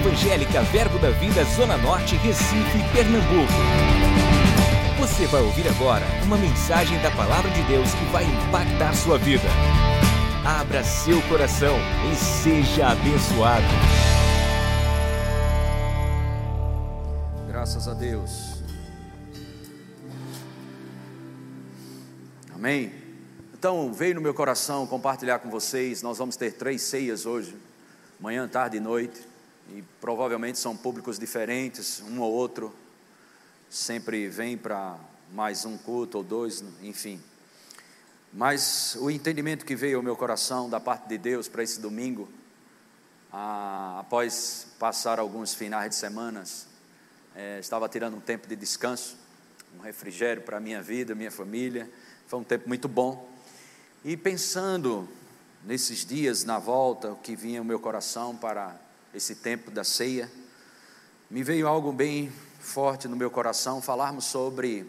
Evangélica Verbo da Vida Zona Norte, Recife, Pernambuco. Você vai ouvir agora uma mensagem da Palavra de Deus que vai impactar sua vida. Abra seu coração e seja abençoado. Graças a Deus. Amém. Então, veio no meu coração compartilhar com vocês. Nós vamos ter três ceias hoje, manhã, tarde e noite, e provavelmente são públicos diferentes, um ou outro sempre vem para mais um culto ou dois, enfim. Mas o entendimento que veio ao meu coração da parte de Deus para esse domingo, após passar alguns finais de semanas, é, estava tirando um tempo de descanso, um refrigério para a minha vida, minha família. Foi um tempo muito bom. E pensando nesses dias na volta, o que vinha ao meu coração para esse tempo da ceia, me veio algo bem forte no meu coração, falarmos sobre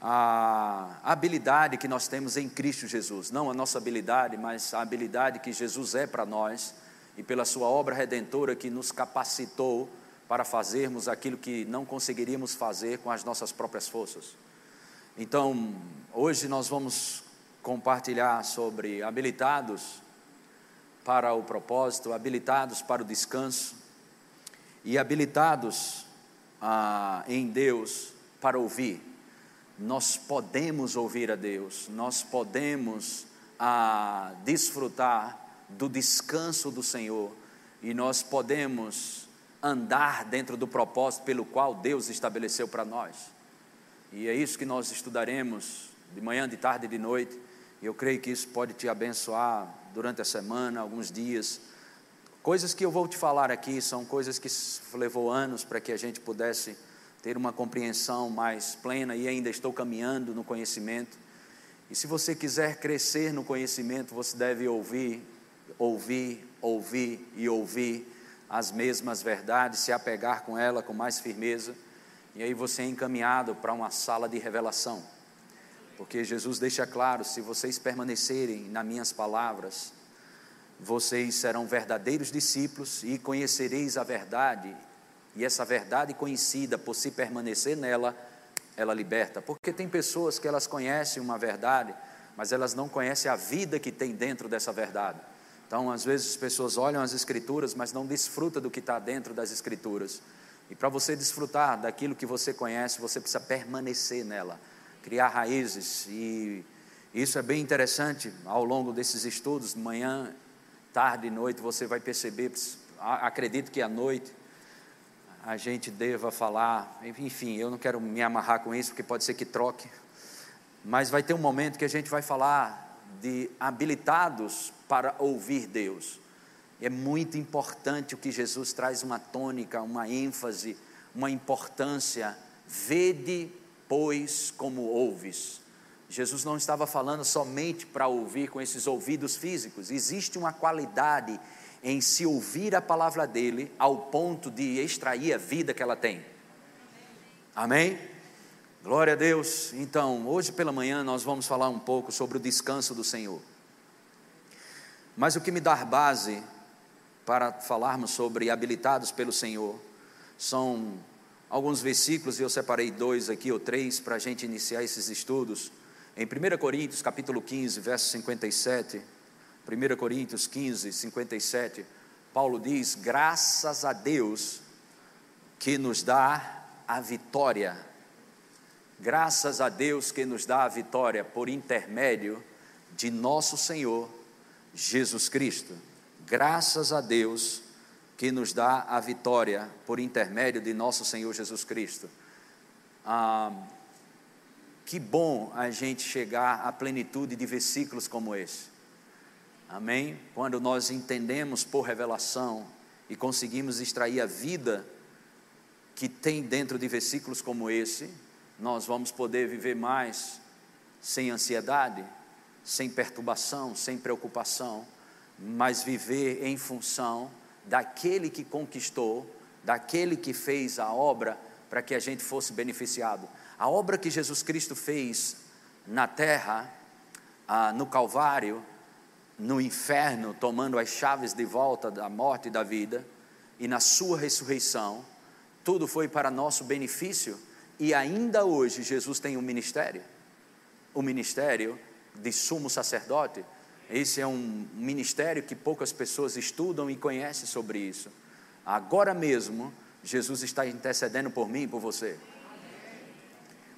a habilidade que nós temos em Cristo Jesus, não a nossa habilidade, mas a habilidade que Jesus é para nós e pela sua obra redentora que nos capacitou para fazermos aquilo que não conseguiríamos fazer com as nossas próprias forças. Então, hoje nós vamos compartilhar sobre habilitados para o propósito, habilitados para o descanso e habilitados ah, em Deus para ouvir. Nós podemos ouvir a Deus, nós podemos ah, desfrutar do descanso do Senhor e nós podemos andar dentro do propósito pelo qual Deus estabeleceu para nós. E é isso que nós estudaremos de manhã, de tarde e de noite e eu creio que isso pode te abençoar durante a semana, alguns dias. Coisas que eu vou te falar aqui são coisas que levou anos para que a gente pudesse ter uma compreensão mais plena e ainda estou caminhando no conhecimento. E se você quiser crescer no conhecimento, você deve ouvir, ouvir, ouvir e ouvir as mesmas verdades, se apegar com ela com mais firmeza, e aí você é encaminhado para uma sala de revelação. Porque Jesus deixa claro: se vocês permanecerem nas minhas palavras, vocês serão verdadeiros discípulos e conhecereis a verdade, e essa verdade conhecida por se permanecer nela, ela liberta. Porque tem pessoas que elas conhecem uma verdade, mas elas não conhecem a vida que tem dentro dessa verdade. Então, às vezes, as pessoas olham as Escrituras, mas não desfrutam do que está dentro das Escrituras. E para você desfrutar daquilo que você conhece, você precisa permanecer nela criar raízes. E isso é bem interessante ao longo desses estudos, manhã, tarde e noite, você vai perceber. Acredito que à noite a gente deva falar, enfim, eu não quero me amarrar com isso, porque pode ser que troque, mas vai ter um momento que a gente vai falar de habilitados para ouvir Deus. É muito importante o que Jesus traz uma tônica, uma ênfase, uma importância. Vede pois, como ouves. Jesus não estava falando somente para ouvir com esses ouvidos físicos, existe uma qualidade em se ouvir a palavra dele ao ponto de extrair a vida que ela tem. Amém? Glória a Deus. Então, hoje pela manhã nós vamos falar um pouco sobre o descanso do Senhor. Mas o que me dá base para falarmos sobre habilitados pelo Senhor são alguns versículos, e eu separei dois aqui ou três para a gente iniciar esses estudos. Em 1 Coríntios, capítulo 15, verso 57, 1 Coríntios 15, 57, Paulo diz: Graças a Deus que nos dá a vitória. Graças a Deus que nos dá a vitória por intermédio de nosso Senhor Jesus Cristo. Graças a Deus que nos dá a vitória por intermédio de nosso Senhor Jesus Cristo. Ah, que bom a gente chegar à plenitude de versículos como esse. Amém? Quando nós entendemos por revelação e conseguimos extrair a vida que tem dentro de versículos como esse, nós vamos poder viver mais sem ansiedade, sem perturbação, sem preocupação, mas viver em função daquele que conquistou, daquele que fez a obra para que a gente fosse beneficiado. A obra que Jesus Cristo fez na terra, ah, no Calvário, no inferno, tomando as chaves de volta da morte e da vida, e na Sua ressurreição, tudo foi para nosso benefício, e ainda hoje Jesus tem um ministério o ministério de sumo sacerdote. Esse é um ministério que poucas pessoas estudam e conhecem sobre isso. Agora mesmo, Jesus está intercedendo por mim e por você.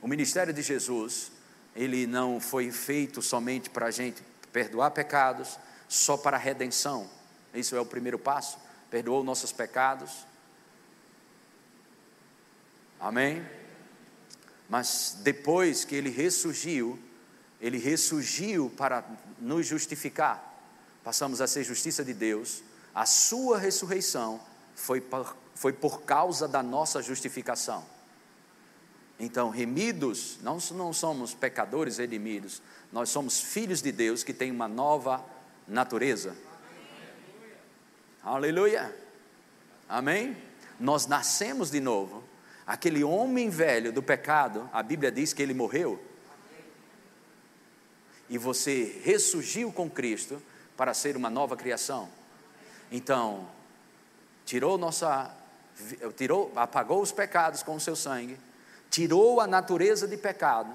O ministério de Jesus, ele não foi feito somente para a gente perdoar pecados, só para a redenção. Isso é o primeiro passo. Perdoou nossos pecados. Amém? Mas depois que ele ressurgiu, ele ressurgiu para nos justificar. Passamos a ser justiça de Deus. A sua ressurreição foi por, foi por causa da nossa justificação. Então, remidos, não, não somos pecadores redimidos, nós somos filhos de Deus que têm uma nova natureza. Aleluia. Amém? Nós nascemos de novo. Aquele homem velho do pecado, a Bíblia diz que ele morreu, e você ressurgiu com Cristo para ser uma nova criação. Então, tirou nossa tirou, apagou os pecados com o seu sangue, tirou a natureza de pecado,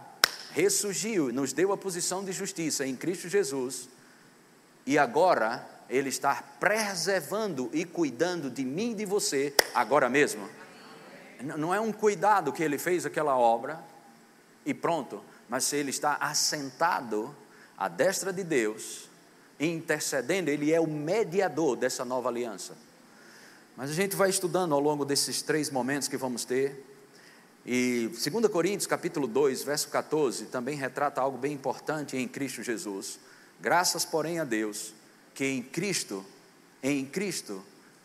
ressurgiu, nos deu a posição de justiça em Cristo Jesus, e agora ele está preservando e cuidando de mim e de você agora mesmo. Não é um cuidado que ele fez aquela obra e pronto, mas ele está assentado à destra de Deus, intercedendo, ele é o mediador dessa nova aliança. Mas a gente vai estudando ao longo desses três momentos que vamos ter. E 2 Coríntios capítulo 2, verso 14, também retrata algo bem importante em Cristo Jesus. Graças, porém, a Deus, que em Cristo, em Cristo,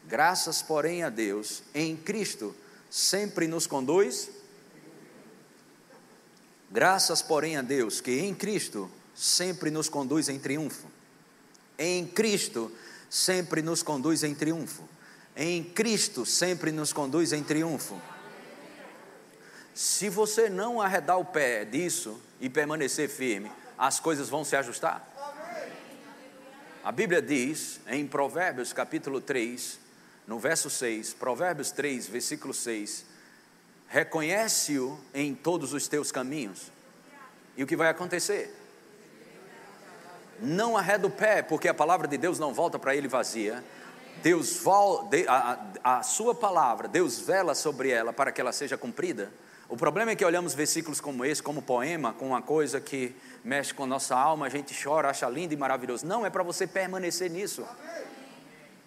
graças, porém, a Deus, em Cristo, sempre nos conduz Graças, porém, a Deus que em Cristo sempre nos conduz em triunfo. Em Cristo sempre nos conduz em triunfo. Em Cristo sempre nos conduz em triunfo. Se você não arredar o pé disso e permanecer firme, as coisas vão se ajustar. A Bíblia diz em Provérbios capítulo 3, no verso 6, Provérbios 3, versículo 6, reconhece-o em todos os teus caminhos. E o que vai acontecer? Não arreda o pé, porque a palavra de Deus não volta para ele vazia. Deus a, a, a sua palavra, Deus vela sobre ela para que ela seja cumprida. O problema é que olhamos versículos como esse, como poema, com uma coisa que mexe com nossa alma, a gente chora, acha lindo e maravilhoso. Não, é para você permanecer nisso.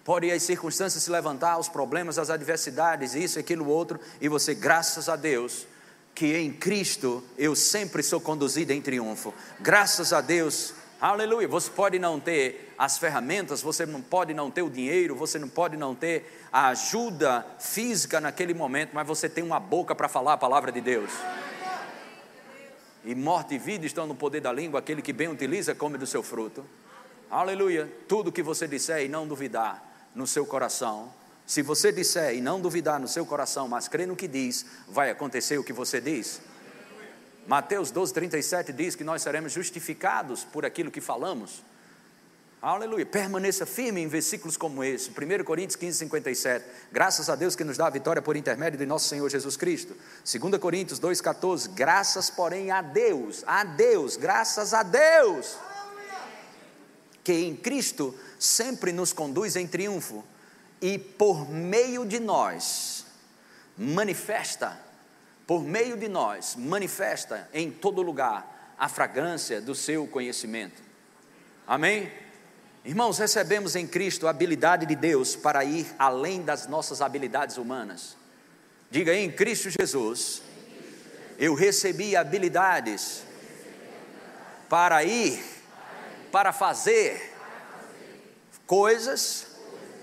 Pode as circunstâncias se levantar, os problemas, as adversidades, isso, aquilo, outro, e você, graças a Deus, que em Cristo eu sempre sou conduzido em triunfo. Graças a Deus, aleluia. Você pode não ter as ferramentas, você não pode não ter o dinheiro, você não pode não ter a ajuda física naquele momento, mas você tem uma boca para falar a palavra de Deus. E morte e vida estão no poder da língua, aquele que bem utiliza come do seu fruto. Aleluia. Tudo que você disser e não duvidar, no seu coração, se você disser e não duvidar no seu coração, mas crer no que diz, vai acontecer o que você diz. Mateus 12, 37 diz que nós seremos justificados por aquilo que falamos. Aleluia. Permaneça firme em versículos como esse. 1 Coríntios 15, 57. Graças a Deus que nos dá a vitória por intermédio de nosso Senhor Jesus Cristo. 2 Coríntios 2, 14. Graças, porém, a Deus. A Deus. Graças a Deus. Que em Cristo sempre nos conduz em triunfo e por meio de nós manifesta, por meio de nós manifesta em todo lugar a fragrância do seu conhecimento. Amém? Irmãos, recebemos em Cristo a habilidade de Deus para ir além das nossas habilidades humanas. Diga aí, em Cristo Jesus, eu recebi habilidades para ir, para fazer coisas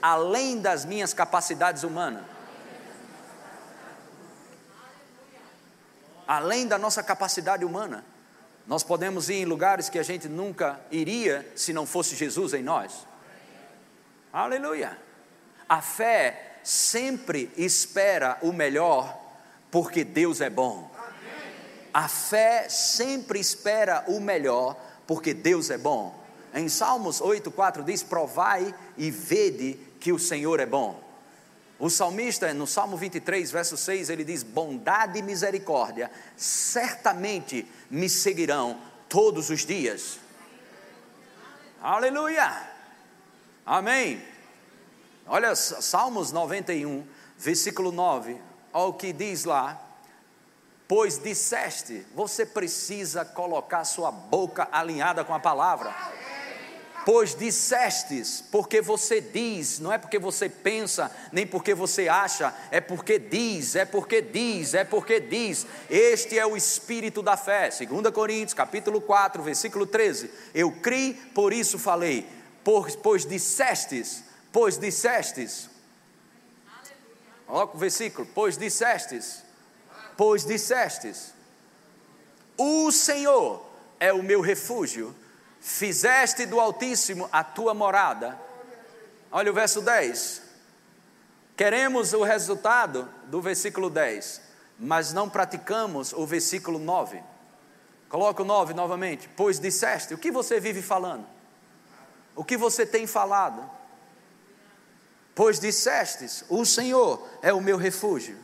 além das minhas capacidades humanas. Além da nossa capacidade humana. Nós podemos ir em lugares que a gente nunca iria se não fosse Jesus em nós. Aleluia. A fé sempre espera o melhor, porque Deus é bom. A fé sempre espera o melhor, porque Deus é bom. Em Salmos 8,4 diz: Provai e vede que o Senhor é bom. O salmista, no Salmo 23, verso 6, ele diz: Bondade e misericórdia certamente me seguirão todos os dias. Aleluia! Amém. Olha, Salmos 91, versículo 9, olha o que diz lá. Pois disseste, você precisa colocar sua boca alinhada com a palavra. Pois dissestes, porque você diz, não é porque você pensa, nem porque você acha, é porque diz, é porque diz, é porque diz. Este é o espírito da fé. 2 Coríntios, capítulo 4, versículo 13. Eu criei, por isso falei. Pois, pois dissestes, pois dissestes. Olha o versículo, pois dissestes, pois dissestes. O Senhor é o meu refúgio fizeste do Altíssimo a tua morada. Olha o verso 10. Queremos o resultado do versículo 10, mas não praticamos o versículo 9. Coloca o 9 novamente. Pois disseste, o que você vive falando? O que você tem falado? Pois dissestes, o Senhor é o meu refúgio.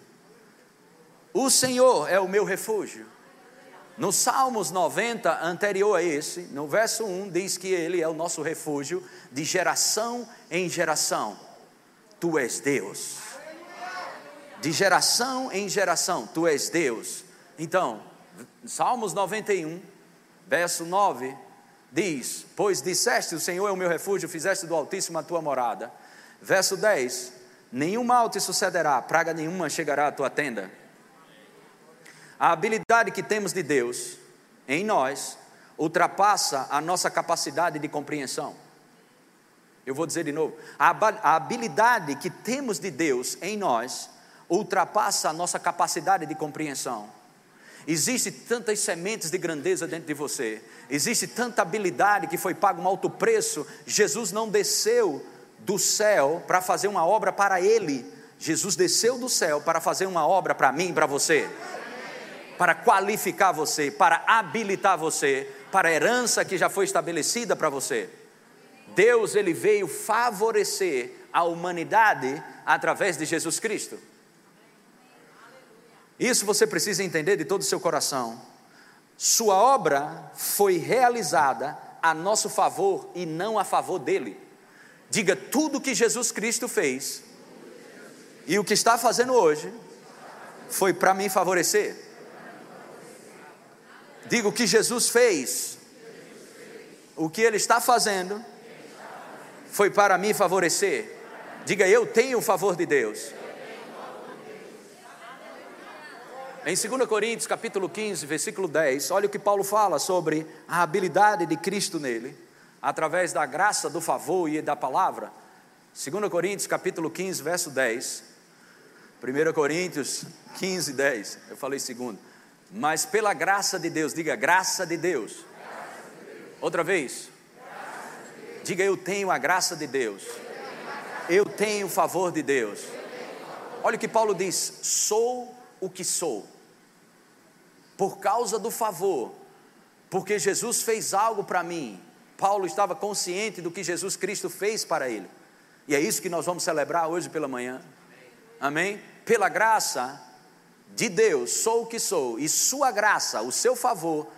O Senhor é o meu refúgio. No Salmos 90, anterior a esse, no verso 1, diz que Ele é o nosso refúgio de geração em geração. Tu és Deus. De geração em geração, Tu és Deus. Então, Salmos 91, verso 9, diz: Pois disseste, o Senhor é o meu refúgio, fizeste do Altíssimo a tua morada. Verso 10: Nenhum mal te sucederá, praga nenhuma chegará à tua tenda a habilidade que temos de Deus em nós ultrapassa a nossa capacidade de compreensão. Eu vou dizer de novo: a habilidade que temos de Deus em nós ultrapassa a nossa capacidade de compreensão. Existe tantas sementes de grandeza dentro de você, existe tanta habilidade que foi pago um alto preço. Jesus não desceu do céu para fazer uma obra para ele, Jesus desceu do céu para fazer uma obra para mim e para você para qualificar você, para habilitar você para a herança que já foi estabelecida para você. Deus ele veio favorecer a humanidade através de Jesus Cristo. Isso você precisa entender de todo o seu coração. Sua obra foi realizada a nosso favor e não a favor dele. Diga tudo que Jesus Cristo fez e o que está fazendo hoje foi para me favorecer. Diga o que Jesus fez. O que Ele está fazendo foi para me favorecer. Diga, eu tenho o favor de Deus. Em 2 Coríntios capítulo 15, versículo 10, olha o que Paulo fala sobre a habilidade de Cristo nele, através da graça, do favor e da palavra. 2 Coríntios capítulo 15, verso 10. 1 Coríntios 15, 10. Eu falei segundo mas pela graça de Deus, diga graça de Deus. Outra vez. Diga eu tenho a graça de Deus. Eu tenho o favor de Deus. Olha o que Paulo diz: sou o que sou, por causa do favor, porque Jesus fez algo para mim. Paulo estava consciente do que Jesus Cristo fez para ele, e é isso que nós vamos celebrar hoje pela manhã. Amém? Pela graça, de Deus sou o que sou, e Sua graça, o seu favor,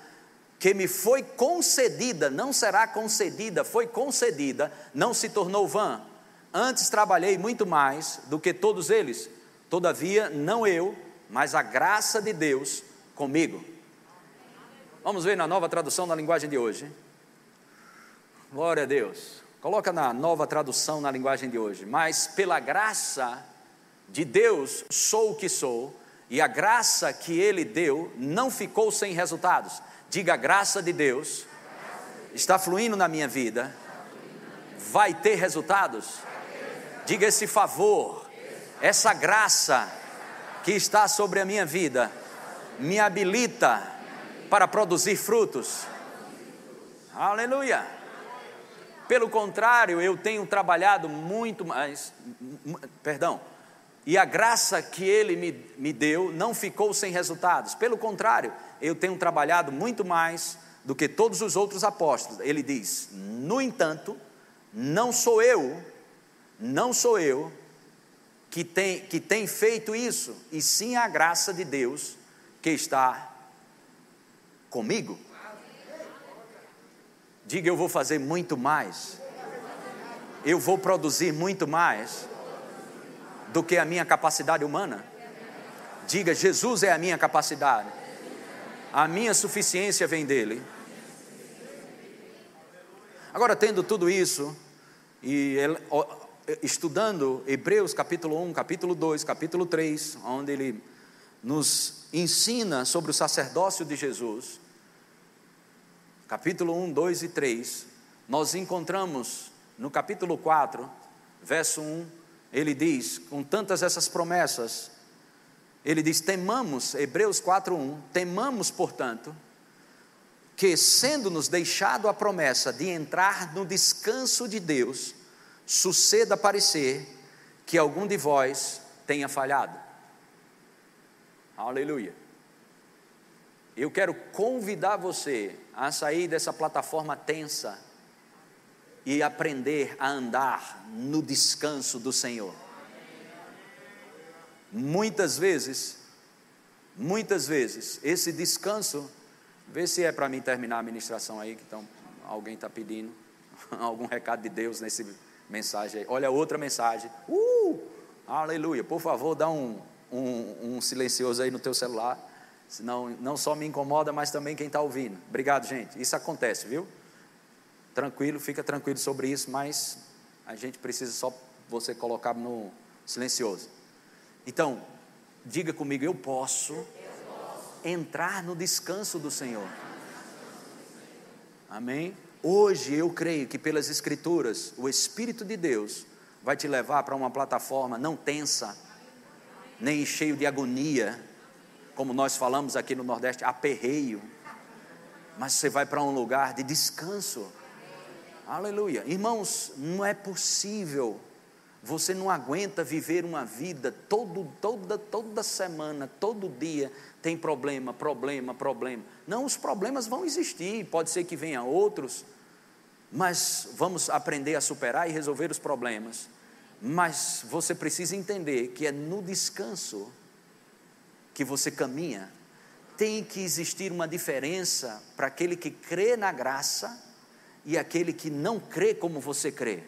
que me foi concedida, não será concedida, foi concedida, não se tornou vã. Antes trabalhei muito mais do que todos eles, todavia, não eu, mas a graça de Deus comigo. Vamos ver na nova tradução na linguagem de hoje. Glória a Deus. Coloca na nova tradução na linguagem de hoje. Mas pela graça de Deus sou o que sou e a graça que ele deu não ficou sem resultados. Diga: a graça de Deus está fluindo na minha vida, vai ter resultados. Diga esse favor, essa graça que está sobre a minha vida, me habilita para produzir frutos. Aleluia. Pelo contrário, eu tenho trabalhado muito mais, perdão, e a graça que ele me, me deu não ficou sem resultados. Pelo contrário, eu tenho trabalhado muito mais do que todos os outros apóstolos. Ele diz: No entanto, não sou eu, não sou eu que tem, que tem feito isso, e sim a graça de Deus que está comigo. Diga, eu vou fazer muito mais. Eu vou produzir muito mais do que a minha capacidade humana. Diga, Jesus é a minha capacidade. A minha suficiência vem dele. Agora, tendo tudo isso, e estudando Hebreus capítulo 1, capítulo 2, capítulo 3, onde ele nos ensina sobre o sacerdócio de Jesus, capítulo 1, 2 e 3, nós encontramos no capítulo 4, verso 1, ele diz, com tantas essas promessas, ele diz: temamos, Hebreus 4, 1, temamos, portanto, que, sendo-nos deixado a promessa de entrar no descanso de Deus, suceda parecer que algum de vós tenha falhado. Aleluia. Eu quero convidar você a sair dessa plataforma tensa e aprender a andar no descanso do Senhor. Muitas vezes, muitas vezes, esse descanso, vê se é para mim terminar a ministração aí, que então, alguém está pedindo algum recado de Deus nesse mensagem aí. Olha outra mensagem. Uh! Aleluia. Por favor, dá um, um, um silencioso aí no teu celular. Senão não só me incomoda, mas também quem está ouvindo. Obrigado, gente. Isso acontece, viu? Tranquilo, fica tranquilo sobre isso, mas a gente precisa só você colocar no silencioso. Então, diga comigo, eu posso, entrar no descanso do Senhor. Amém? Hoje eu creio que pelas Escrituras, o Espírito de Deus vai te levar para uma plataforma não tensa, nem cheio de agonia, como nós falamos aqui no Nordeste, aperreio, mas você vai para um lugar de descanso. Aleluia. Irmãos, não é possível você não aguenta viver uma vida todo, toda, toda semana, todo dia tem problema, problema, problema. Não, os problemas vão existir, pode ser que venham outros, mas vamos aprender a superar e resolver os problemas. Mas você precisa entender que é no descanso que você caminha. Tem que existir uma diferença para aquele que crê na graça e aquele que não crê como você crê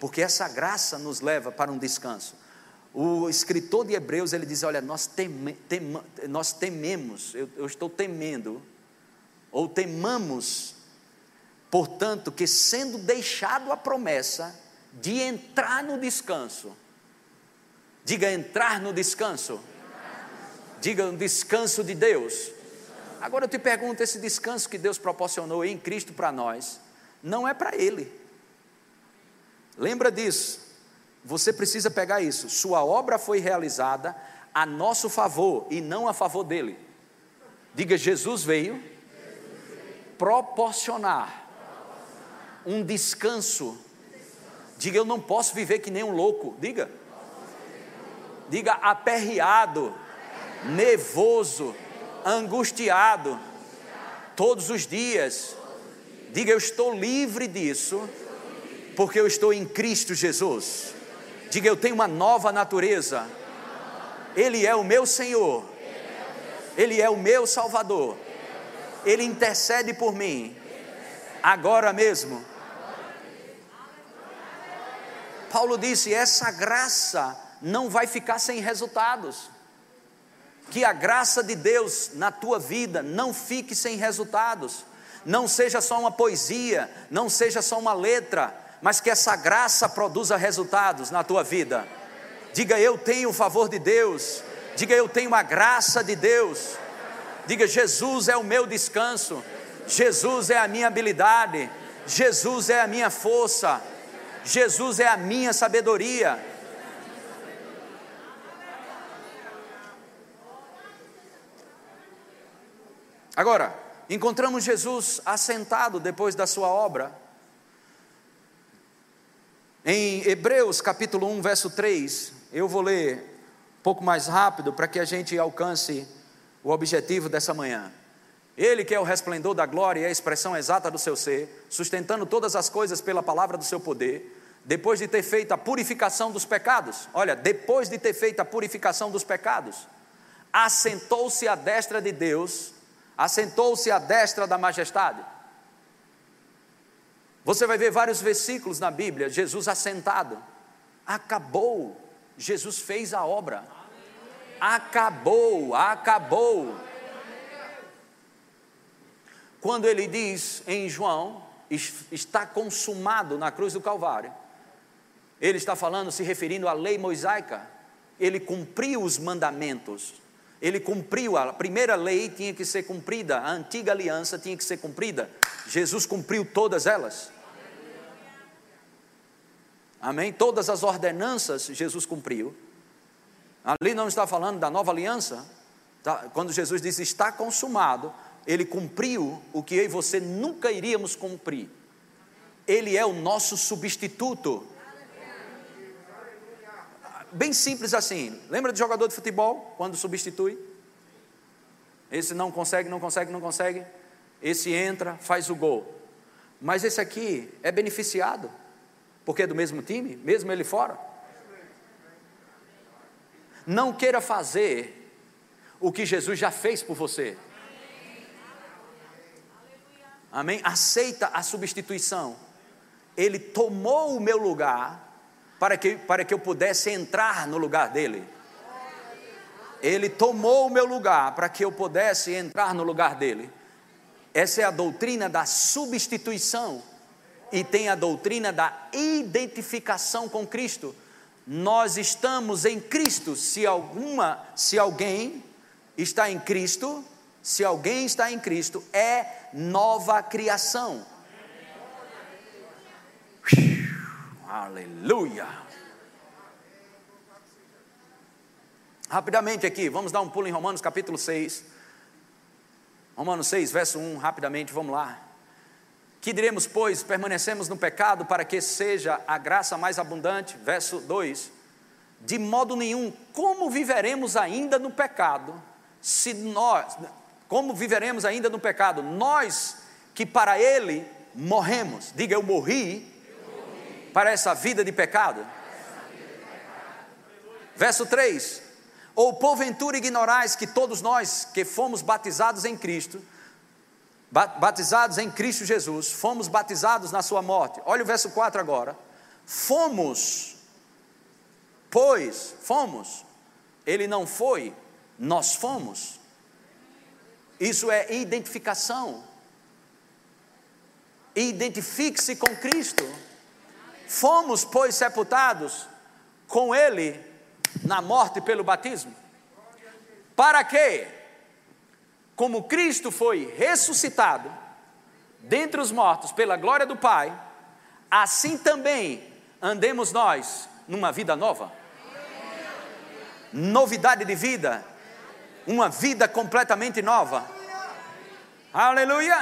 porque essa graça nos leva para um descanso. O escritor de Hebreus ele diz: Olha, nós, teme, tem, nós tememos, eu, eu estou temendo, ou temamos, portanto, que sendo deixado a promessa de entrar no descanso, diga entrar no descanso, diga um descanso de Deus. Agora eu te pergunto: esse descanso que Deus proporcionou em Cristo para nós, não é para Ele. Lembra disso. Você precisa pegar isso. Sua obra foi realizada a nosso favor e não a favor dele. Diga: Jesus veio proporcionar um descanso. Diga: Eu não posso viver que nem um louco. Diga. Diga: aperreado, nervoso, angustiado, todos os dias. Diga: Eu estou livre disso porque eu estou em Cristo Jesus. Diga, eu tenho uma nova natureza. Ele é o meu Senhor. Ele é o meu Salvador. Ele intercede por mim. Agora mesmo. Paulo disse: essa graça não vai ficar sem resultados. Que a graça de Deus na tua vida não fique sem resultados. Não seja só uma poesia, não seja só uma letra, mas que essa graça produza resultados na tua vida. Diga eu tenho o favor de Deus, diga eu tenho a graça de Deus, diga Jesus é o meu descanso, Jesus é a minha habilidade, Jesus é a minha força, Jesus é a minha sabedoria. Agora, encontramos Jesus assentado depois da sua obra, em Hebreus capítulo 1, verso 3, eu vou ler um pouco mais rápido para que a gente alcance o objetivo dessa manhã. Ele que é o resplendor da glória e a expressão exata do seu ser, sustentando todas as coisas pela palavra do seu poder, depois de ter feito a purificação dos pecados, olha, depois de ter feito a purificação dos pecados, assentou-se à destra de Deus, assentou-se à destra da majestade. Você vai ver vários versículos na Bíblia, Jesus assentado. Acabou, Jesus fez a obra. Acabou, acabou. Quando ele diz em João, está consumado na cruz do Calvário, ele está falando, se referindo à lei mosaica. Ele cumpriu os mandamentos. Ele cumpriu, a primeira lei tinha que ser cumprida, a antiga aliança tinha que ser cumprida. Jesus cumpriu todas elas. Amém? Todas as ordenanças Jesus cumpriu. Ali não está falando da nova aliança. Tá? Quando Jesus diz está consumado, ele cumpriu o que eu e você nunca iríamos cumprir. Ele é o nosso substituto bem simples assim. Lembra de jogador de futebol quando substitui? Esse não consegue, não consegue, não consegue. Esse entra, faz o gol. Mas esse aqui é beneficiado, porque é do mesmo time, mesmo ele fora. Não queira fazer o que Jesus já fez por você. Amém? Aceita a substituição. Ele tomou o meu lugar para que, para que eu pudesse entrar no lugar dele. Ele tomou o meu lugar para que eu pudesse entrar no lugar dele. Essa é a doutrina da substituição. E tem a doutrina da identificação com Cristo. Nós estamos em Cristo. Se alguma, se alguém está em Cristo, se alguém está em Cristo, é nova criação. Aleluia. Rapidamente aqui, vamos dar um pulo em Romanos capítulo 6. Romanos 6, verso 1, rapidamente, vamos lá. Que diremos, pois, permanecemos no pecado para que seja a graça mais abundante? Verso 2. De modo nenhum, como viveremos ainda no pecado, se nós, como viveremos ainda no pecado? Nós que para ele morremos. Diga, eu morri para essa vida de pecado? Verso 3: Ou porventura ignorais que todos nós que fomos batizados em Cristo, batizados em Cristo Jesus, fomos batizados na Sua morte. Olha o verso 4 agora. Fomos, pois, fomos, ele não foi, nós fomos. Isso é identificação. Identifique-se com Cristo. Fomos, pois, sepultados com Ele na morte pelo batismo. Para que, como Cristo foi ressuscitado dentre os mortos pela glória do Pai, assim também andemos nós numa vida nova. Novidade de vida, uma vida completamente nova. Aleluia!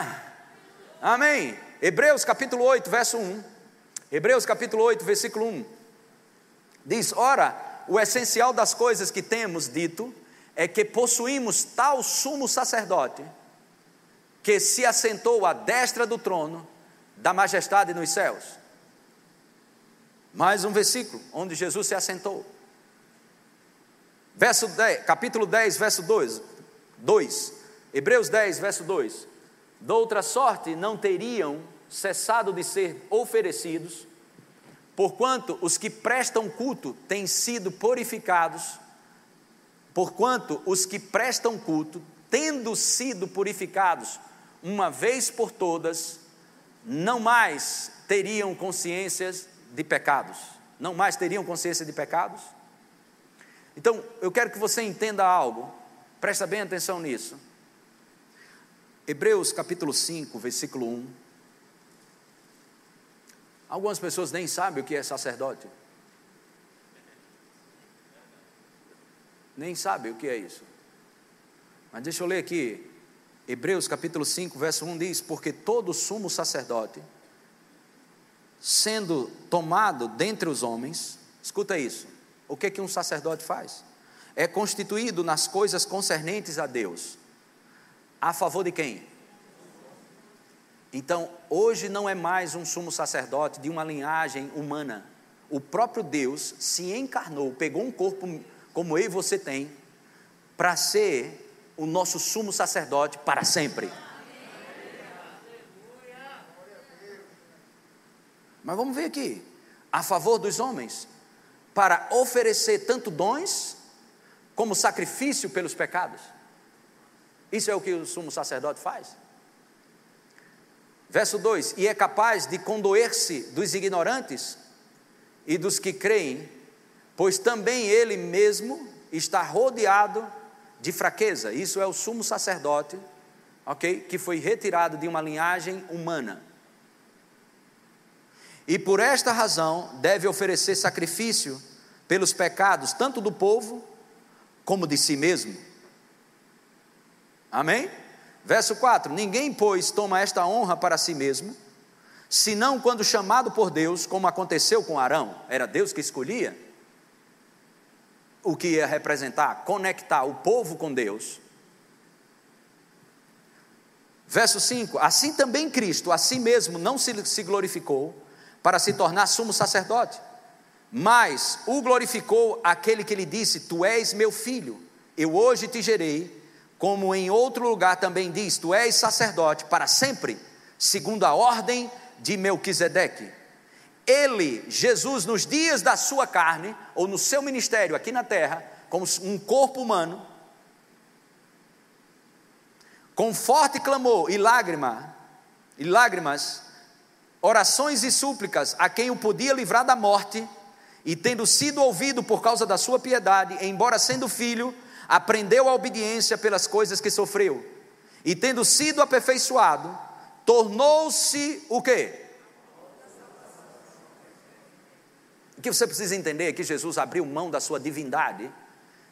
Amém. Hebreus capítulo 8, verso 1. Hebreus capítulo 8, versículo 1. Diz: Ora, o essencial das coisas que temos dito é que possuímos tal sumo sacerdote que se assentou à destra do trono da majestade nos céus. Mais um versículo onde Jesus se assentou. Verso 10, capítulo 10, verso 2, 2. Hebreus 10, verso 2. De outra sorte não teriam cessado de ser oferecidos, porquanto os que prestam culto têm sido purificados, porquanto os que prestam culto, tendo sido purificados uma vez por todas, não mais teriam consciências de pecados, não mais teriam consciência de pecados. Então, eu quero que você entenda algo, presta bem atenção nisso. Hebreus capítulo 5, versículo 1. Algumas pessoas nem sabem o que é sacerdote. Nem sabem o que é isso. Mas deixa eu ler aqui. Hebreus capítulo 5, verso 1 diz: Porque todo sumo sacerdote, sendo tomado dentre os homens, escuta isso. O que é que um sacerdote faz? É constituído nas coisas concernentes a Deus. A favor de quem? Então, hoje não é mais um sumo sacerdote de uma linhagem humana. o próprio Deus se encarnou, pegou um corpo como eu e você tem, para ser o nosso sumo sacerdote para sempre. Mas vamos ver aqui, a favor dos homens, para oferecer tanto dons como sacrifício pelos pecados. Isso é o que o sumo sacerdote faz. Verso 2: E é capaz de condoer-se dos ignorantes e dos que creem, pois também ele mesmo está rodeado de fraqueza. Isso é o sumo sacerdote, ok? Que foi retirado de uma linhagem humana. E por esta razão deve oferecer sacrifício pelos pecados, tanto do povo como de si mesmo. Amém? Verso 4: Ninguém, pois, toma esta honra para si mesmo, senão quando chamado por Deus, como aconteceu com Arão, era Deus que escolhia o que ia representar, conectar o povo com Deus. Verso 5: Assim também Cristo, a si mesmo, não se, glorificou para se tornar sumo sacerdote, mas o glorificou aquele que lhe disse: Tu és meu filho, eu hoje te gerei, como em outro lugar também diz: Tu és sacerdote para sempre, segundo a ordem de Melquisedeque. Ele, Jesus, nos dias da sua carne, ou no seu ministério aqui na terra, como um corpo humano, com forte clamor e lágrima, e lágrimas, orações e súplicas a quem o podia livrar da morte, e tendo sido ouvido por causa da sua piedade, embora sendo filho, aprendeu a obediência pelas coisas que sofreu, e tendo sido aperfeiçoado, tornou-se o quê? O que você precisa entender é que Jesus abriu mão da sua divindade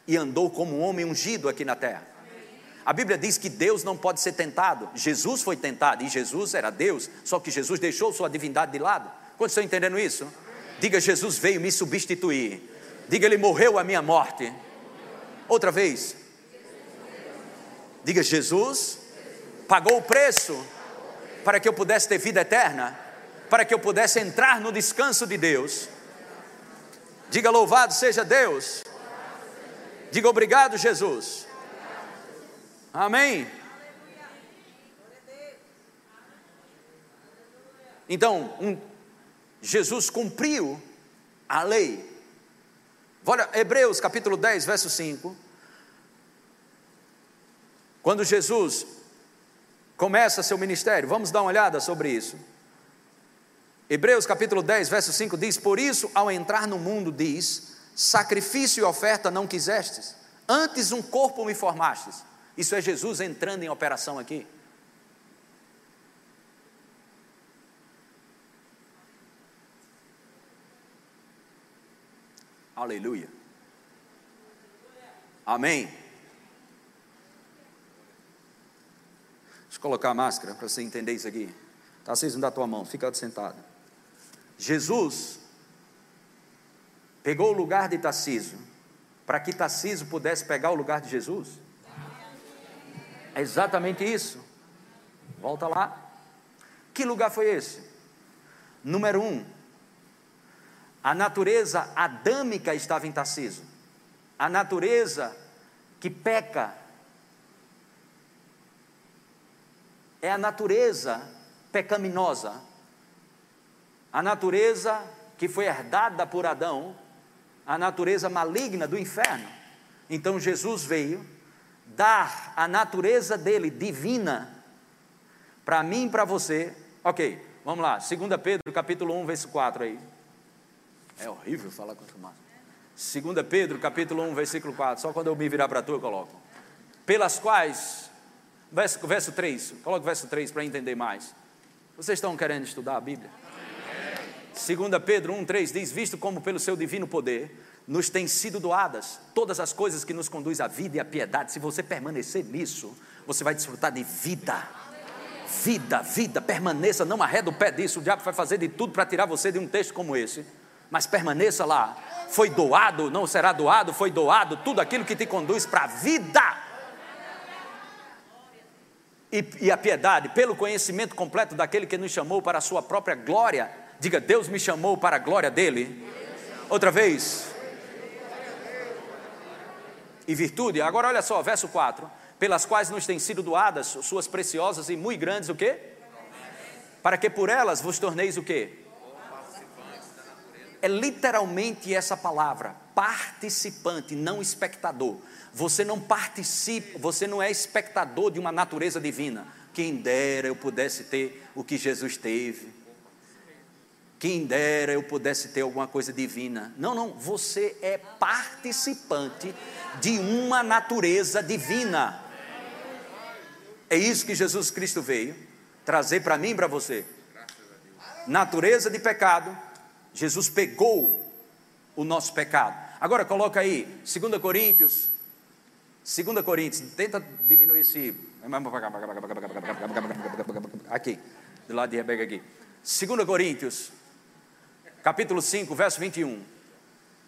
e andou como um homem ungido aqui na terra. A Bíblia diz que Deus não pode ser tentado. Jesus foi tentado e Jesus era Deus, só que Jesus deixou sua divindade de lado. Quantos estão entendendo isso? Diga: Jesus veio me substituir. Diga: Ele morreu a minha morte. Outra vez. Diga: Jesus pagou o preço para que eu pudesse ter vida eterna, para que eu pudesse entrar no descanso de Deus. Diga: Louvado seja Deus. Diga: Obrigado, Jesus. Amém. Então, um, Jesus cumpriu a lei. Olha, Hebreus capítulo 10, verso 5. Quando Jesus começa seu ministério, vamos dar uma olhada sobre isso. Hebreus capítulo 10, verso 5 diz: Por isso, ao entrar no mundo, diz: Sacrifício e oferta não quisestes, antes um corpo me formastes. Isso é Jesus entrando em operação aqui. Aleluia. Amém. Deixa eu colocar a máscara para você entender isso aqui. Tá, vocês não dá a tua mão, fica sentado. Jesus pegou o lugar de Tarciso para que Tarciso pudesse pegar o lugar de Jesus. É exatamente isso. Volta lá. Que lugar foi esse? Número um, a natureza adâmica estava em Tarciso. A natureza que peca é a natureza pecaminosa. A natureza que foi herdada por Adão, a natureza maligna do inferno. Então Jesus veio dar a natureza dele divina para mim e para você. Ok, vamos lá. 2 Pedro capítulo 1, verso 4 aí. É horrível falar com massa. 2 Pedro capítulo 1, versículo 4. Só quando eu me virar para tu eu coloco. Pelas quais, verso, verso 3, coloca o verso 3 para entender mais. Vocês estão querendo estudar a Bíblia? 2 Pedro 1, 3 diz: Visto como pelo seu divino poder nos têm sido doadas todas as coisas que nos conduzem à vida e à piedade. Se você permanecer nisso, você vai desfrutar de vida. Vida, vida, permaneça, não arreda o pé disso. O diabo vai fazer de tudo para tirar você de um texto como esse, mas permaneça lá. Foi doado, não será doado, foi doado tudo aquilo que te conduz para a vida. E, e a piedade, pelo conhecimento completo daquele que nos chamou para a sua própria glória. Diga, Deus me chamou para a glória dele Outra vez. E virtude. Agora olha só, verso 4. Pelas quais nos têm sido doadas suas preciosas e muito grandes o quê? Para que por elas vos torneis o quê? É literalmente essa palavra, participante, não espectador. Você não participa, você não é espectador de uma natureza divina. Quem dera eu pudesse ter o que Jesus teve. Quem dera eu pudesse ter alguma coisa divina. Não, não, você é participante de uma natureza divina. É isso que Jesus Cristo veio trazer para mim e para você. Natureza de pecado, Jesus pegou o nosso pecado. Agora coloca aí, 2 Coríntios, 2 Coríntios, tenta diminuir esse. Aqui, do lado de Rebeca aqui. 2 Coríntios, capítulo 5, verso 21.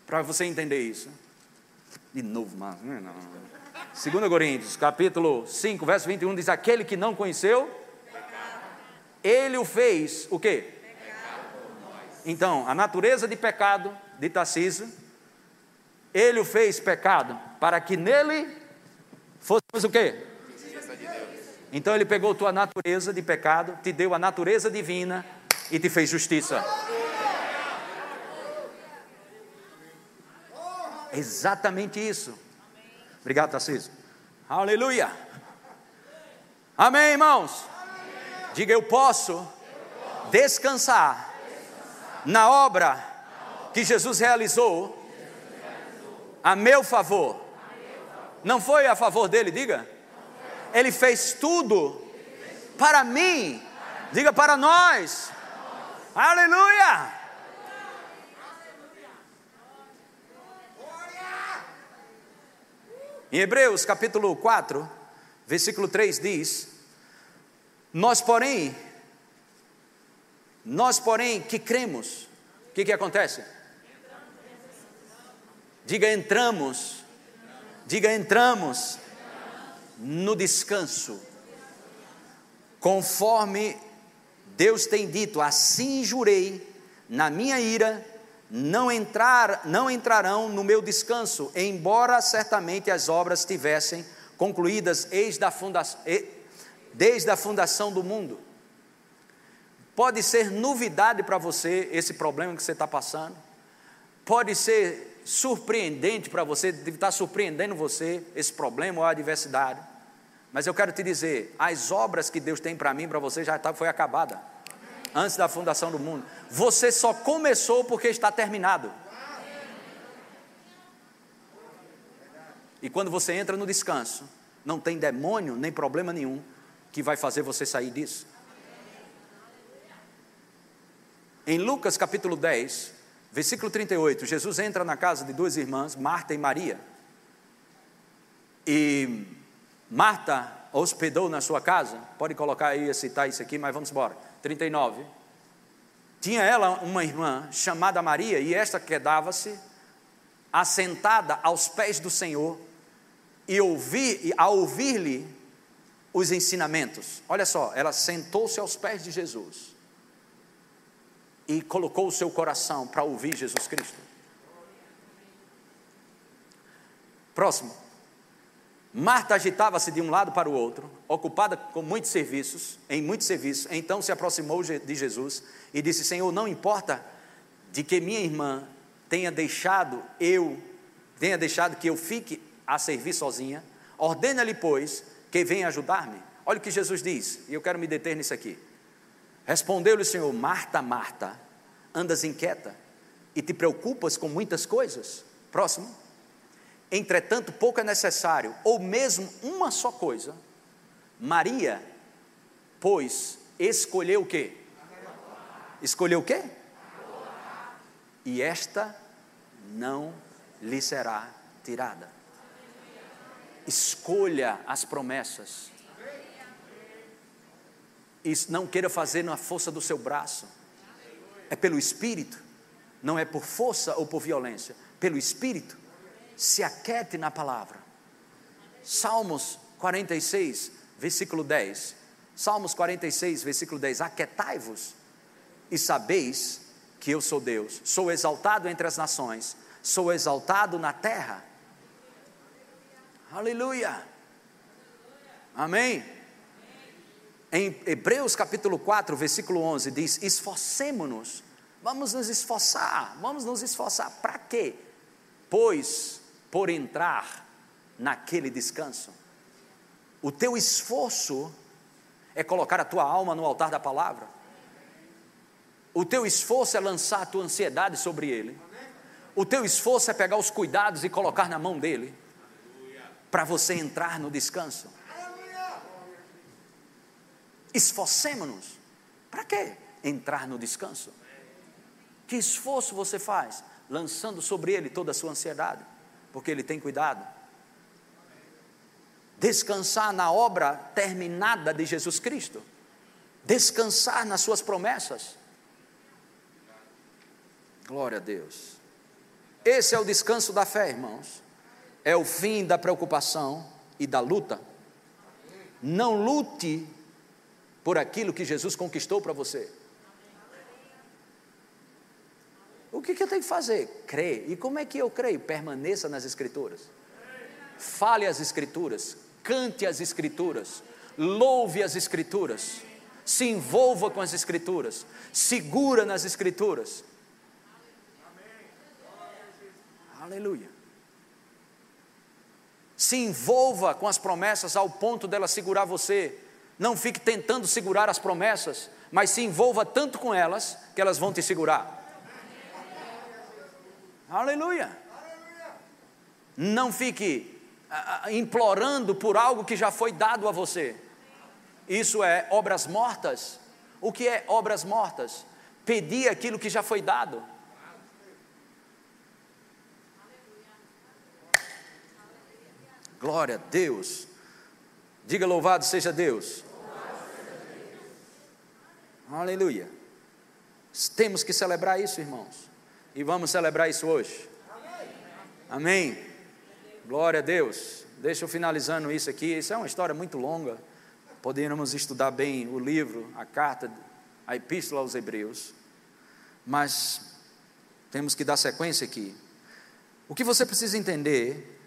Para você entender isso. De novo, mas. 2 Coríntios, capítulo 5, verso 21, diz: Aquele que não conheceu, ele o fez, o quê? Então, a natureza de pecado de Tarcísio, ele o fez pecado para que nele fôssemos o quê? Então ele pegou tua natureza de pecado, te deu a natureza divina e te fez justiça. Exatamente isso. Obrigado, Tarcísio. Aleluia. Amém, irmãos? Diga eu posso descansar na obra que Jesus realizou a meu favor. Não foi a favor dele, diga. Ele fez tudo para mim. Diga para nós. Aleluia! Em Hebreus capítulo 4, versículo 3 diz: Nós, porém, nós, porém, que cremos, o que, que acontece? Diga entramos, diga entramos no descanso, conforme Deus tem dito, assim jurei, na minha ira, não, entrar, não entrarão no meu descanso, embora certamente as obras tivessem concluídas desde a fundação, desde a fundação do mundo. Pode ser novidade para você esse problema que você está passando. Pode ser surpreendente para você, estar surpreendendo você esse problema ou a adversidade. Mas eu quero te dizer, as obras que Deus tem para mim, para você já tá, foi acabada antes da fundação do mundo. Você só começou porque está terminado. E quando você entra no descanso, não tem demônio nem problema nenhum que vai fazer você sair disso. Em Lucas capítulo 10, versículo 38, Jesus entra na casa de duas irmãs, Marta e Maria. E Marta hospedou na sua casa, pode colocar aí, citar isso aqui, mas vamos embora. 39. Tinha ela uma irmã chamada Maria, e esta quedava-se assentada aos pés do Senhor e ouvir, a ouvir-lhe os ensinamentos. Olha só, ela sentou-se aos pés de Jesus e colocou o seu coração para ouvir Jesus Cristo. Próximo. Marta agitava-se de um lado para o outro, ocupada com muitos serviços, em muitos serviços. Então se aproximou de Jesus e disse: Senhor, não importa de que minha irmã tenha deixado eu, tenha deixado que eu fique a servir sozinha, ordena-lhe, pois, que venha ajudar-me. Olha o que Jesus diz, e eu quero me deter nisso aqui. Respondeu-lhe o Senhor: Marta, Marta, andas inquieta e te preocupas com muitas coisas. Próximo. Entretanto, pouco é necessário, ou mesmo uma só coisa. Maria, pois, escolheu o quê? Escolheu o quê? E esta não lhe será tirada. Escolha as promessas e não queira fazer na força do seu braço, é pelo Espírito, não é por força ou por violência, pelo Espírito, se aquete na palavra. Salmos 46, versículo 10. Salmos 46, versículo 10: Aquetai-vos e sabeis que eu sou Deus, sou exaltado entre as nações, sou exaltado na terra. Aleluia. Amém. Em Hebreus capítulo 4, versículo 11 diz: Esforcemo-nos, vamos nos esforçar, vamos nos esforçar, para quê? Pois, por entrar naquele descanso. O teu esforço é colocar a tua alma no altar da palavra. O teu esforço é lançar a tua ansiedade sobre ele. O teu esforço é pegar os cuidados e colocar na mão dele. Para você entrar no descanso. Esforcemos-nos. Para quê? Entrar no descanso. Que esforço você faz? Lançando sobre ele toda a sua ansiedade. Porque ele tem cuidado descansar na obra terminada de Jesus Cristo, descansar nas suas promessas. Glória a Deus. Esse é o descanso da fé, irmãos. É o fim da preocupação e da luta. Não lute por aquilo que Jesus conquistou para você. O que, que eu tenho que fazer? Crer. E como é que eu creio? Permaneça nas Escrituras. Fale as Escrituras, cante as Escrituras, louve as Escrituras, se envolva com as Escrituras, segura nas Escrituras. Aleluia. Se envolva com as promessas ao ponto delas segurar você. Não fique tentando segurar as promessas, mas se envolva tanto com elas que elas vão te segurar. Aleluia. Não fique implorando por algo que já foi dado a você. Isso é obras mortas. O que é obras mortas? Pedir aquilo que já foi dado. Glória a Deus. Diga louvado seja Deus. Aleluia. Temos que celebrar isso, irmãos. E vamos celebrar isso hoje. Amém. Glória a Deus. Deixa eu finalizando isso aqui. Isso é uma história muito longa. Poderíamos estudar bem o livro, a carta, a epístola aos Hebreus. Mas temos que dar sequência aqui. O que você precisa entender,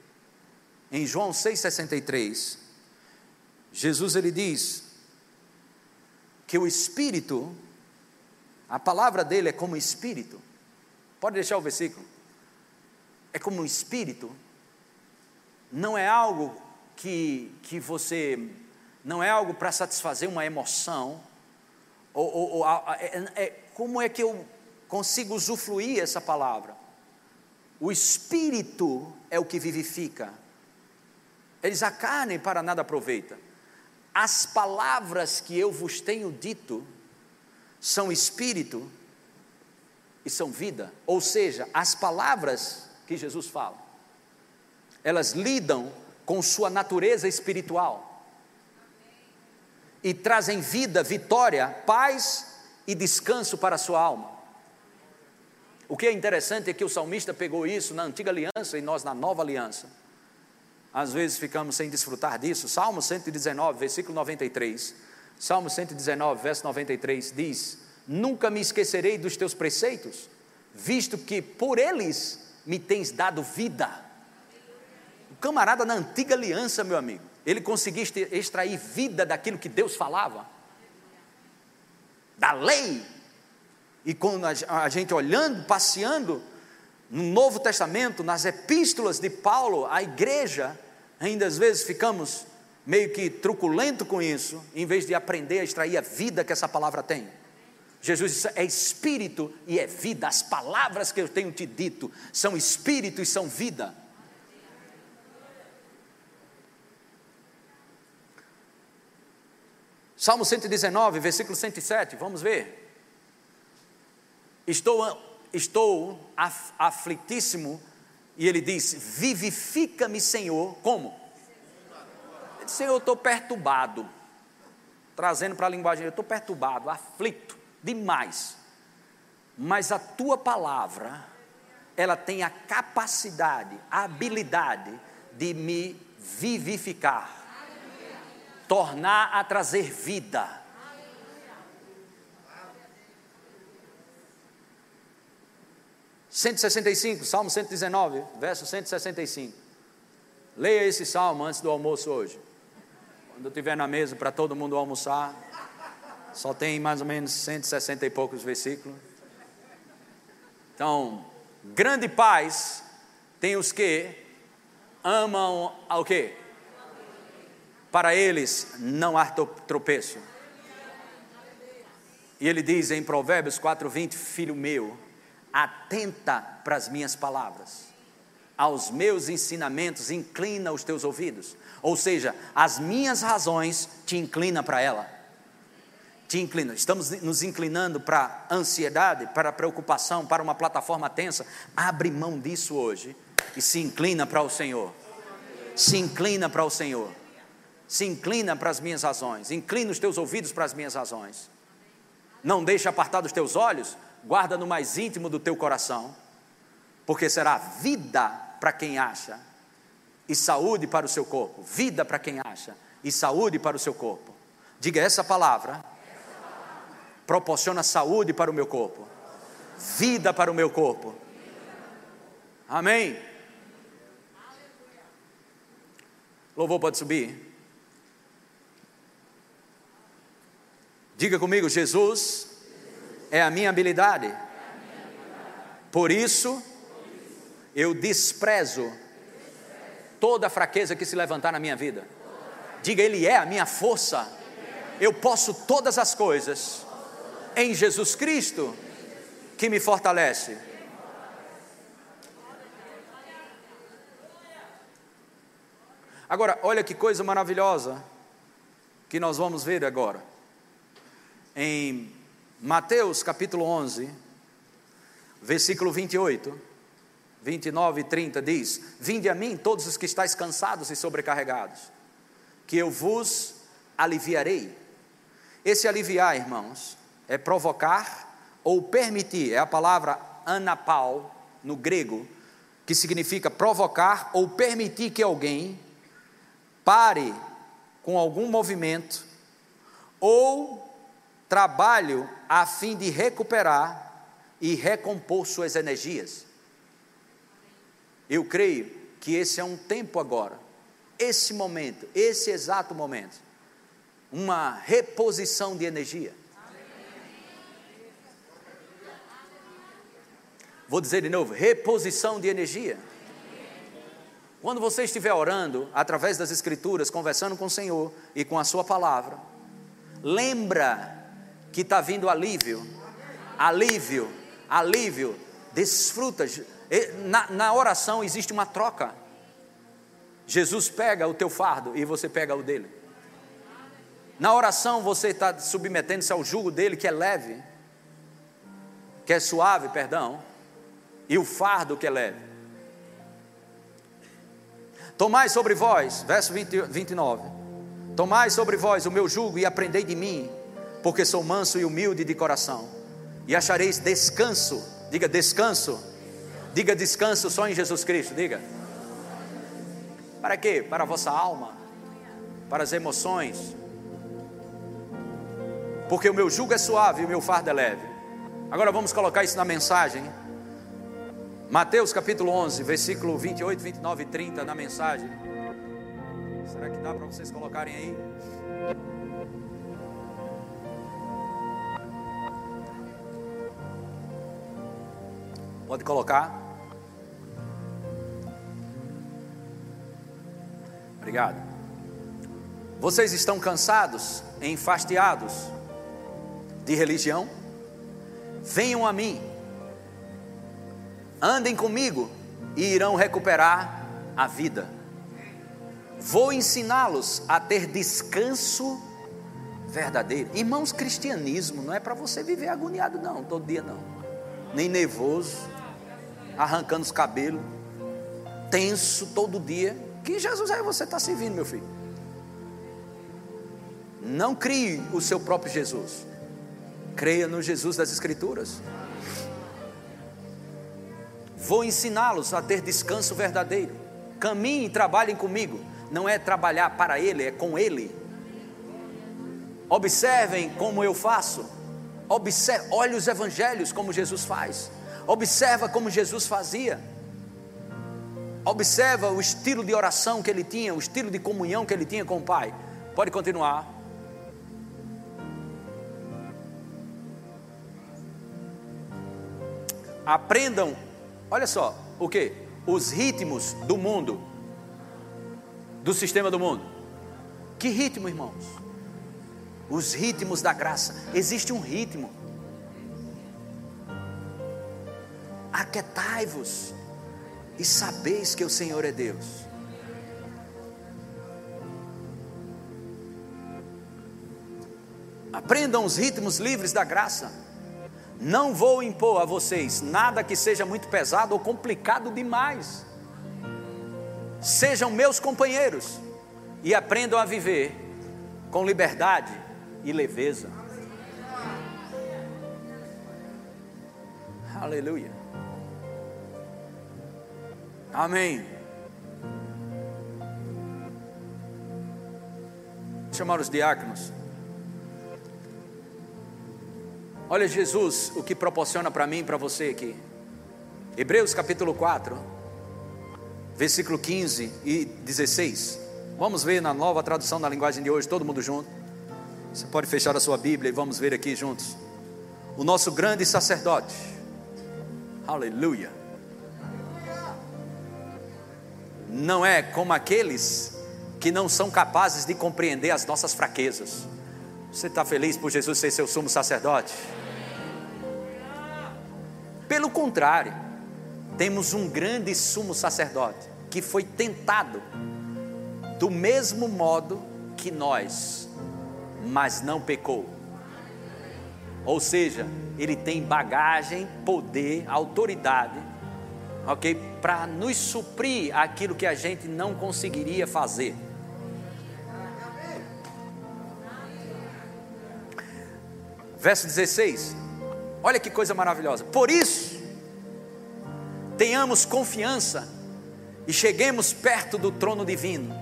em João 6,63, Jesus ele diz que o Espírito, a palavra dele é como Espírito. Pode deixar o versículo. É como um Espírito não é algo que, que você, não é algo para satisfazer uma emoção, ou, ou, ou é, é, como é que eu consigo usufruir essa palavra? O Espírito é o que vivifica, eles a carne para nada aproveita. As palavras que eu vos tenho dito são Espírito e são vida, ou seja, as palavras que Jesus fala elas lidam com sua natureza espiritual e trazem vida, vitória, paz e descanso para a sua alma. O que é interessante é que o salmista pegou isso na antiga aliança e nós na nova aliança. Às vezes ficamos sem desfrutar disso. Salmo 119, versículo 93. Salmo 119, verso 93 diz: Nunca me esquecerei dos teus preceitos, visto que por eles me tens dado vida camarada na antiga aliança, meu amigo, ele conseguia extrair vida daquilo que Deus falava, da lei. E quando a gente olhando, passeando no Novo Testamento, nas epístolas de Paulo à igreja, ainda às vezes ficamos meio que truculento com isso, em vez de aprender a extrair a vida que essa palavra tem. Jesus disse: é espírito e é vida. As palavras que eu tenho te dito são espírito e são vida. Salmo 119, versículo 107, vamos ver. Estou, estou aflitíssimo, e ele diz: Vivifica-me, Senhor, como? Ele disse, Senhor, eu estou perturbado. Trazendo para a linguagem, eu estou perturbado, aflito, demais. Mas a tua palavra, ela tem a capacidade, a habilidade de me vivificar tornar a trazer vida. 165, Salmo 119, verso 165. Leia esse salmo antes do almoço hoje. Quando estiver na mesa para todo mundo almoçar, só tem mais ou menos 160 e poucos versículos. Então, grande paz tem os que amam ao quê? Para eles não há tropeço. E ele diz em Provérbios 4:20, filho meu, atenta para as minhas palavras aos meus ensinamentos, inclina os teus ouvidos. Ou seja, as minhas razões te inclina para ela. Te inclina. Estamos nos inclinando para ansiedade, para preocupação, para uma plataforma tensa. Abre mão disso hoje e se inclina para o Senhor. Se inclina para o Senhor. Se inclina para as minhas razões. Inclina os teus ouvidos para as minhas razões. Não deixa apartar dos teus olhos, guarda no mais íntimo do teu coração porque será vida para quem acha e saúde para o seu corpo. Vida para quem acha e saúde para o seu corpo. Diga essa palavra. Proporciona saúde para o meu corpo, vida para o meu corpo. Amém. Louvor pode subir. Diga comigo, Jesus é a minha habilidade. Por isso, eu desprezo toda fraqueza que se levantar na minha vida. Diga, Ele é a minha força. Eu posso todas as coisas em Jesus Cristo que me fortalece. Agora, olha que coisa maravilhosa que nós vamos ver agora. Em Mateus capítulo 11, versículo 28. 29 e 30 diz: Vinde a mim, todos os que estáis cansados e sobrecarregados, que eu vos aliviarei. Esse aliviar, irmãos, é provocar ou permitir, é a palavra anapau no grego, que significa provocar ou permitir que alguém pare com algum movimento ou trabalho a fim de recuperar e recompor suas energias. Eu creio que esse é um tempo agora, esse momento, esse exato momento, uma reposição de energia. Vou dizer de novo: reposição de energia. Quando você estiver orando, através das Escrituras, conversando com o Senhor e com a Sua palavra, lembra que está vindo alívio, alívio, alívio, desfruta, na, na oração existe uma troca. Jesus pega o teu fardo e você pega o dele. Na oração você está submetendo-se ao jugo dele que é leve, que é suave, perdão, e o fardo que é leve. Tomai sobre vós, verso 20, 29. Tomai sobre vós o meu jugo e aprendei de mim, porque sou manso e humilde de coração, e achareis descanso, diga descanso Diga descanso só em Jesus Cristo, diga. Para quê? Para a vossa alma, para as emoções. Porque o meu jugo é suave e o meu fardo é leve. Agora vamos colocar isso na mensagem. Mateus capítulo 11, versículo 28, 29 e 30 na mensagem. Será que dá para vocês colocarem aí? Pode colocar. Obrigado. Vocês estão cansados, enfastiados de religião? Venham a mim, andem comigo e irão recuperar a vida. Vou ensiná-los a ter descanso verdadeiro. Irmãos, cristianismo não é para você viver agoniado, não, todo dia não, nem nervoso, arrancando os cabelos, tenso todo dia. Que Jesus aí você está servindo, meu filho? Não crie o seu próprio Jesus. Creia no Jesus das Escrituras. Vou ensiná-los a ter descanso verdadeiro. Caminhem e trabalhem comigo. Não é trabalhar para Ele, é com Ele. Observem como eu faço. Observe, olhe os evangelhos como Jesus faz. Observa como Jesus fazia. Observa o estilo de oração que ele tinha, o estilo de comunhão que ele tinha com o Pai. Pode continuar. Aprendam, olha só, o que? Os ritmos do mundo, do sistema do mundo. Que ritmo, irmãos? Os ritmos da graça. Existe um ritmo. Aquetai-vos e sabeis que o Senhor é Deus. Aprendam os ritmos livres da graça. Não vou impor a vocês nada que seja muito pesado ou complicado demais. Sejam meus companheiros e aprendam a viver com liberdade e leveza. Aleluia. Amém. Chamar os diáconos. Olha Jesus, o que proporciona para mim e para você aqui. Hebreus capítulo 4, versículo 15 e 16. Vamos ver na nova tradução da linguagem de hoje, todo mundo junto. Você pode fechar a sua Bíblia e vamos ver aqui juntos. O nosso grande sacerdote. Aleluia. Não é como aqueles que não são capazes de compreender as nossas fraquezas. Você está feliz por Jesus ser seu sumo sacerdote? Pelo contrário, temos um grande sumo sacerdote que foi tentado do mesmo modo que nós, mas não pecou. Ou seja, ele tem bagagem, poder, autoridade, ok? Para nos suprir aquilo que a gente não conseguiria fazer. Verso 16: Olha que coisa maravilhosa. Por isso, tenhamos confiança e cheguemos perto do trono divino,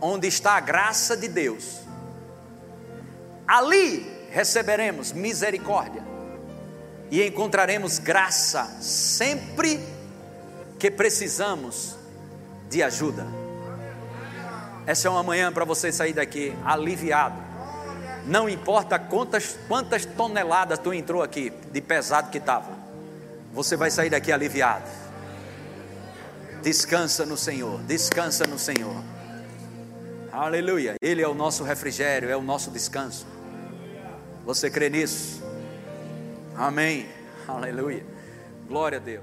onde está a graça de Deus. Ali receberemos misericórdia e encontraremos graça sempre que precisamos de ajuda. Essa é uma manhã para você sair daqui aliviado não importa quantas, quantas toneladas tu entrou aqui, de pesado que estava, você vai sair daqui aliviado. Descansa no Senhor, descansa no Senhor. Aleluia. Ele é o nosso refrigério, é o nosso descanso. Você crê nisso? Amém. Aleluia. Glória a Deus.